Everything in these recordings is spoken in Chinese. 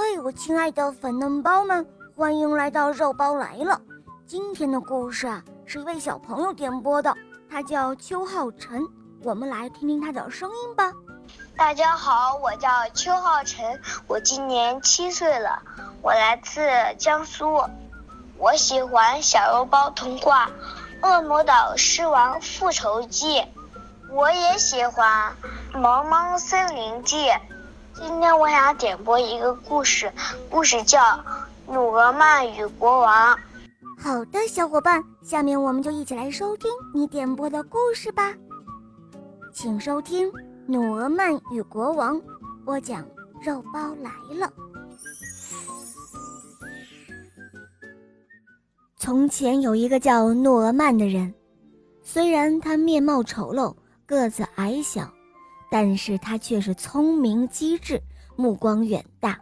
嘿，我亲爱的粉嫩包们，欢迎来到肉包来了。今天的故事啊，是一位小朋友点播的，他叫邱浩辰，我们来听听他的声音吧。大家好，我叫邱浩辰，我今年七岁了，我来自江苏，我喜欢《小肉包童话》《恶魔岛狮王复仇记》，我也喜欢《萌萌森林记》。今天我想点播一个故事，故事叫《努尔曼与国王》。好的，小伙伴，下面我们就一起来收听你点播的故事吧。请收听《努尔曼与国王》，播讲肉包来了。从前有一个叫努尔曼的人，虽然他面貌丑陋，个子矮小。但是他却是聪明机智，目光远大。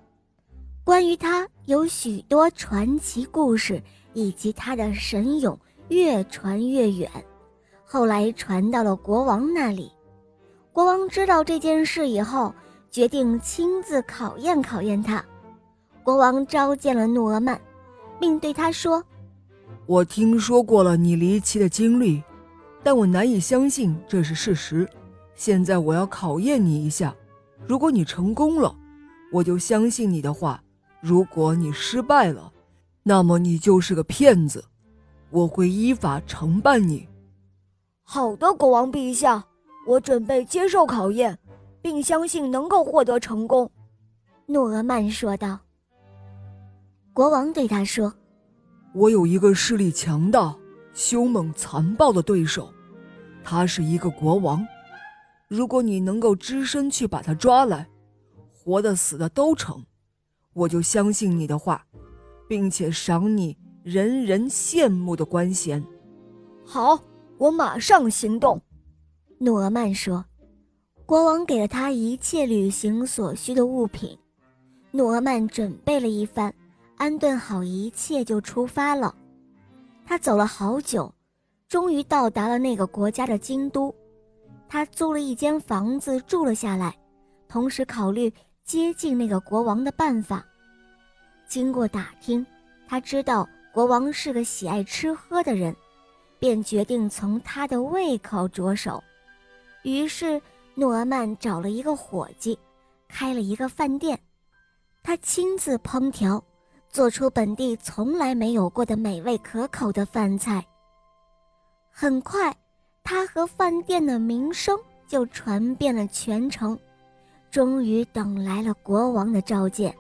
关于他有许多传奇故事，以及他的神勇越传越远，后来传到了国王那里。国王知道这件事以后，决定亲自考验考验他。国王召见了努尔曼，并对他说：“我听说过了你离奇的经历，但我难以相信这是事实。”现在我要考验你一下，如果你成功了，我就相信你的话；如果你失败了，那么你就是个骗子，我会依法惩办你。好的，国王陛下，我准备接受考验，并相信能够获得成功。”诺尔曼说道。国王对他说：“我有一个势力强大、凶猛残暴的对手，他是一个国王。”如果你能够只身去把他抓来，活的死的都成，我就相信你的话，并且赏你人人羡慕的官衔。好，我马上行动。”诺尔曼说。国王给了他一切旅行所需的物品，诺尔曼准备了一番，安顿好一切就出发了。他走了好久，终于到达了那个国家的京都。他租了一间房子住了下来，同时考虑接近那个国王的办法。经过打听，他知道国王是个喜爱吃喝的人，便决定从他的胃口着手。于是，诺尔曼找了一个伙计，开了一个饭店。他亲自烹调，做出本地从来没有过的美味可口的饭菜。很快。他和饭店的名声就传遍了全城，终于等来了国王的召见，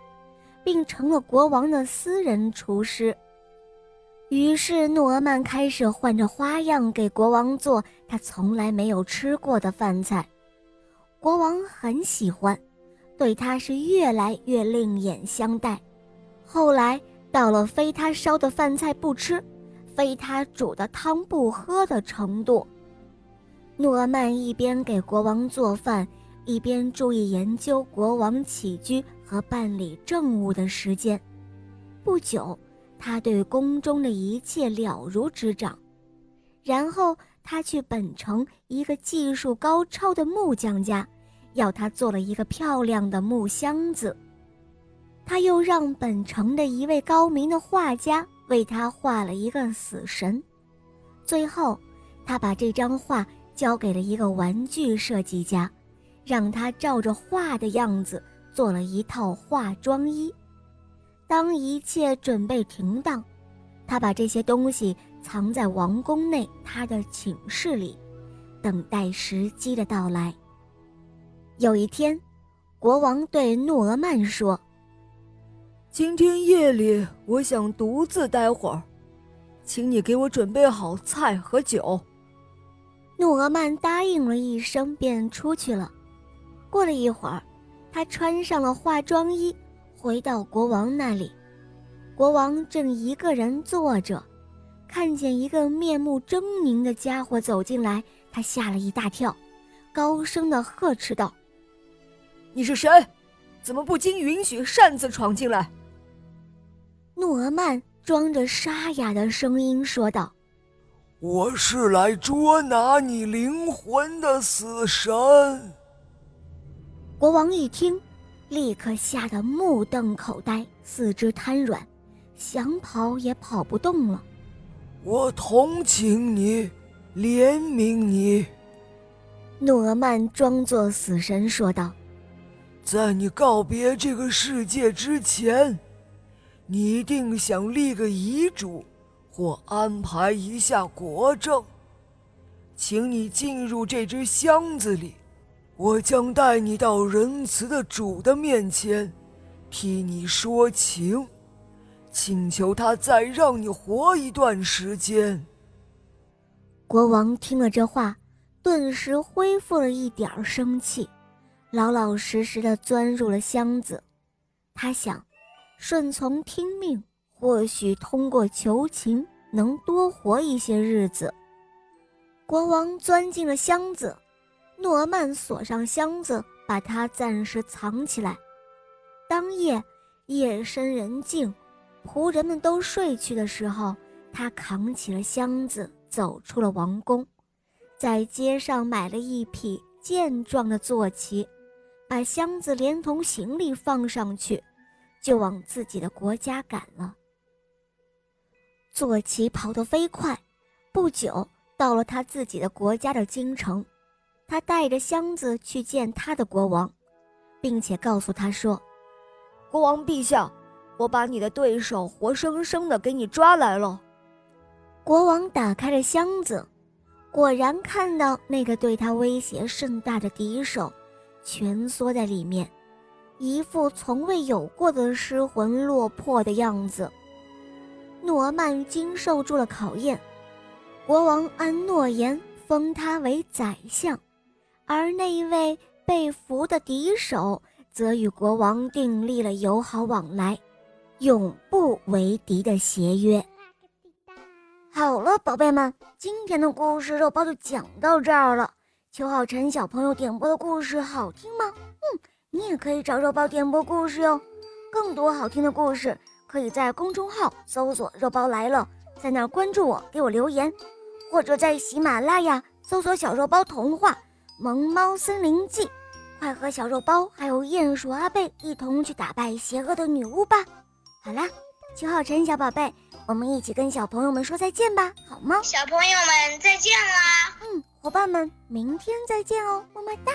并成了国王的私人厨师。于是诺尔曼开始换着花样给国王做他从来没有吃过的饭菜，国王很喜欢，对他是越来越另眼相待。后来到了非他烧的饭菜不吃，非他煮的汤不喝的程度。诺曼一边给国王做饭，一边注意研究国王起居和办理政务的时间。不久，他对宫中的一切了如指掌。然后，他去本城一个技术高超的木匠家，要他做了一个漂亮的木箱子。他又让本城的一位高明的画家为他画了一个死神。最后，他把这张画。交给了一个玩具设计家，让他照着画的样子做了一套化妆衣。当一切准备停当，他把这些东西藏在王宫内他的寝室里，等待时机的到来。有一天，国王对诺尔曼说：“今天夜里我想独自待会儿，请你给我准备好菜和酒。”诺尔曼答应了一声，便出去了。过了一会儿，他穿上了化妆衣，回到国王那里。国王正一个人坐着，看见一个面目狰狞的家伙走进来，他吓了一大跳，高声的呵斥道：“你是谁？怎么不经允许擅自闯进来？”诺尔曼装着沙哑的声音说道。我是来捉拿你灵魂的死神。国王一听，立刻吓得目瞪口呆，四肢瘫软，想跑也跑不动了。我同情你，怜悯你。诺曼装作死神说道：“在你告别这个世界之前，你一定想立个遗嘱，或安排一下国政。请你进入这只箱子里。”我将带你到仁慈的主的面前，替你说情，请求他再让你活一段时间。国王听了这话，顿时恢复了一点生气，老老实实的钻入了箱子。他想，顺从听命，或许通过求情能多活一些日子。国王钻进了箱子。诺曼锁上箱子，把它暂时藏起来。当夜夜深人静，仆人们都睡去的时候，他扛起了箱子，走出了王宫，在街上买了一匹健壮的坐骑，把箱子连同行李放上去，就往自己的国家赶了。坐骑跑得飞快，不久到了他自己的国家的京城。他带着箱子去见他的国王，并且告诉他说：“国王陛下，我把你的对手活生生的给你抓来了。”国王打开了箱子，果然看到那个对他威胁甚大的敌手蜷缩在里面，一副从未有过的失魂落魄的样子。诺曼经受住了考验，国王按诺言封他为宰相。而那一位被俘的敌手，则与国王订立了友好往来、永不为敌的协约。好了，宝贝们，今天的故事肉包就讲到这儿了。邱浩辰小朋友点播的故事好听吗？嗯，你也可以找肉包点播故事哟。更多好听的故事，可以在公众号搜索“肉包来了”，在那儿关注我，给我留言，或者在喜马拉雅搜索“小肉包童话”。《萌猫森林记》，快和小肉包还有鼹鼠阿贝一同去打败邪恶的女巫吧！好啦，邱浩晨小宝贝，我们一起跟小朋友们说再见吧，好吗？小朋友们再见啦！嗯，伙伴们，明天再见哦，么么哒。